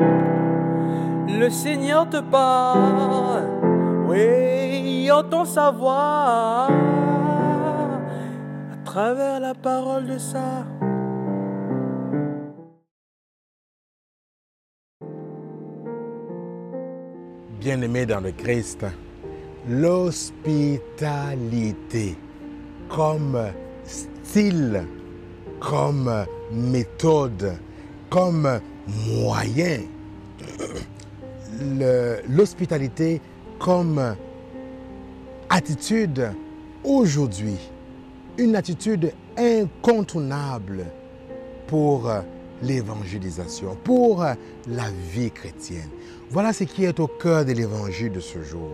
Le Seigneur te parle, oui, entend sa voix à travers la parole de ça. Bien-aimé dans le Christ, l'hospitalité comme style, comme méthode, comme moyen, l'hospitalité comme attitude aujourd'hui, une attitude incontournable pour l'évangélisation, pour la vie chrétienne. Voilà ce qui est au cœur de l'évangile de ce jour.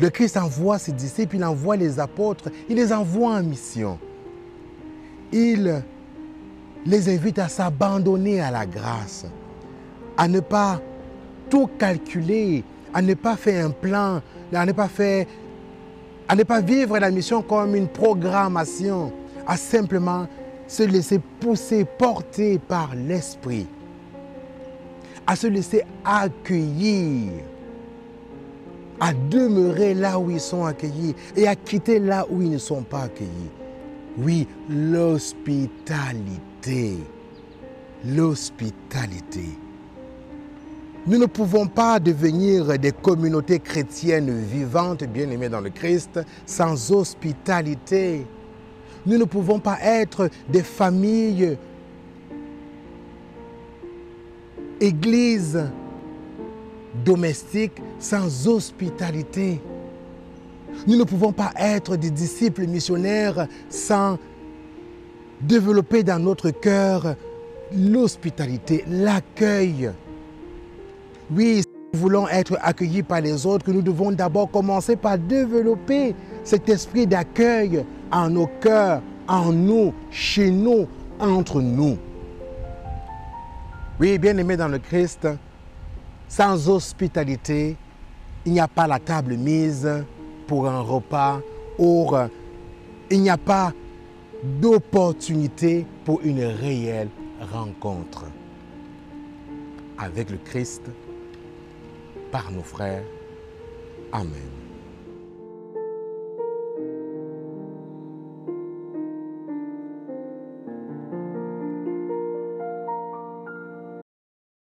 Le Christ envoie ses disciples, il envoie les apôtres, il les envoie en mission. Il les invite à s'abandonner à la grâce, à ne pas tout calculer, à ne pas faire un plan, à ne pas faire, à ne pas vivre la mission comme une programmation, à simplement se laisser pousser, porter par l'Esprit, à se laisser accueillir, à demeurer là où ils sont accueillis et à quitter là où ils ne sont pas accueillis. Oui, l'hospitalité. L'hospitalité. Nous ne pouvons pas devenir des communautés chrétiennes vivantes, bien-aimées dans le Christ, sans hospitalité. Nous ne pouvons pas être des familles, églises domestiques sans hospitalité. Nous ne pouvons pas être des disciples missionnaires sans développer dans notre cœur l'hospitalité, l'accueil. Oui, si nous voulons être accueillis par les autres, nous devons d'abord commencer par développer cet esprit d'accueil en nos cœurs, en nous, chez nous, entre nous. Oui, bien aimé dans le Christ, sans hospitalité, il n'y a pas la table mise pour un repas ou il n'y a pas d'opportunité pour une réelle rencontre avec le Christ par nos frères. Amen.